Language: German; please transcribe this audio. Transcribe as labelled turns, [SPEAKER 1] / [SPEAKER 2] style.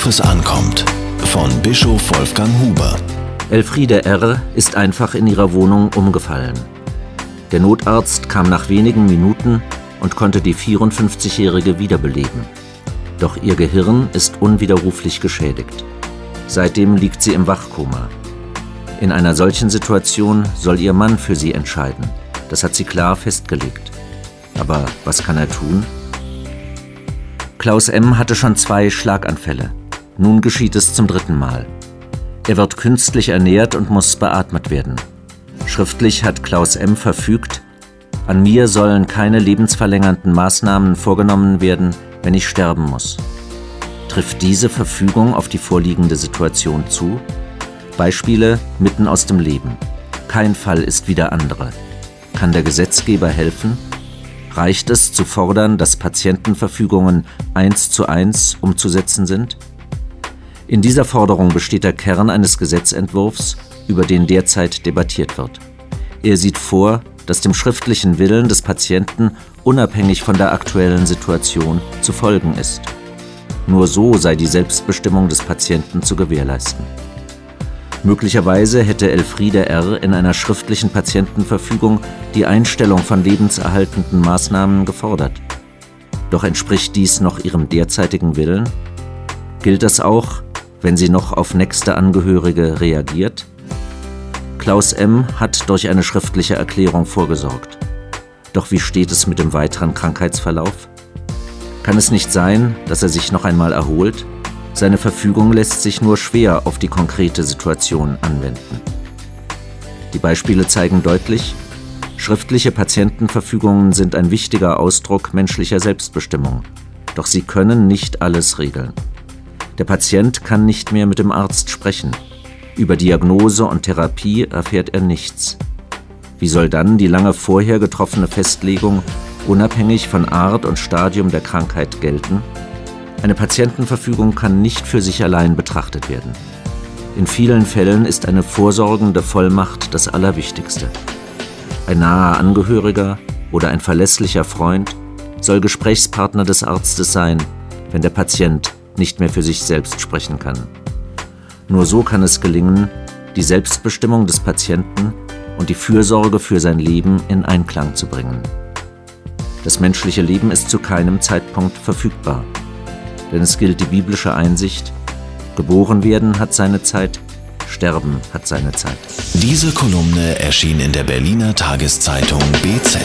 [SPEAKER 1] Worauf es ankommt. Von Bischof Wolfgang Huber.
[SPEAKER 2] Elfriede R. ist einfach in ihrer Wohnung umgefallen. Der Notarzt kam nach wenigen Minuten und konnte die 54-Jährige wiederbeleben. Doch ihr Gehirn ist unwiderruflich geschädigt. Seitdem liegt sie im Wachkoma. In einer solchen Situation soll ihr Mann für sie entscheiden. Das hat sie klar festgelegt. Aber was kann er tun? Klaus M. hatte schon zwei Schlaganfälle. Nun geschieht es zum dritten Mal. Er wird künstlich ernährt und muss beatmet werden. Schriftlich hat Klaus M. verfügt, an mir sollen keine lebensverlängernden Maßnahmen vorgenommen werden, wenn ich sterben muss. Trifft diese Verfügung auf die vorliegende Situation zu? Beispiele mitten aus dem Leben. Kein Fall ist wie der andere. Kann der Gesetzgeber helfen? Reicht es zu fordern, dass Patientenverfügungen eins zu eins umzusetzen sind? In dieser Forderung besteht der Kern eines Gesetzentwurfs, über den derzeit debattiert wird. Er sieht vor, dass dem schriftlichen Willen des Patienten unabhängig von der aktuellen Situation zu folgen ist. Nur so sei die Selbstbestimmung des Patienten zu gewährleisten. Möglicherweise hätte Elfriede R. in einer schriftlichen Patientenverfügung die Einstellung von lebenserhaltenden Maßnahmen gefordert. Doch entspricht dies noch ihrem derzeitigen Willen? Gilt das auch, wenn sie noch auf nächste Angehörige reagiert? Klaus M. hat durch eine schriftliche Erklärung vorgesorgt. Doch wie steht es mit dem weiteren Krankheitsverlauf? Kann es nicht sein, dass er sich noch einmal erholt? Seine Verfügung lässt sich nur schwer auf die konkrete Situation anwenden. Die Beispiele zeigen deutlich, schriftliche Patientenverfügungen sind ein wichtiger Ausdruck menschlicher Selbstbestimmung, doch sie können nicht alles regeln. Der Patient kann nicht mehr mit dem Arzt sprechen. Über Diagnose und Therapie erfährt er nichts. Wie soll dann die lange vorher getroffene Festlegung unabhängig von Art und Stadium der Krankheit gelten? Eine Patientenverfügung kann nicht für sich allein betrachtet werden. In vielen Fällen ist eine vorsorgende Vollmacht das Allerwichtigste. Ein naher Angehöriger oder ein verlässlicher Freund soll Gesprächspartner des Arztes sein, wenn der Patient nicht mehr für sich selbst sprechen kann. Nur so kann es gelingen, die Selbstbestimmung des Patienten und die Fürsorge für sein Leben in Einklang zu bringen. Das menschliche Leben ist zu keinem Zeitpunkt verfügbar denn es gilt die biblische Einsicht, geboren werden hat seine Zeit, sterben hat seine Zeit.
[SPEAKER 1] Diese Kolumne erschien in der Berliner Tageszeitung BZ.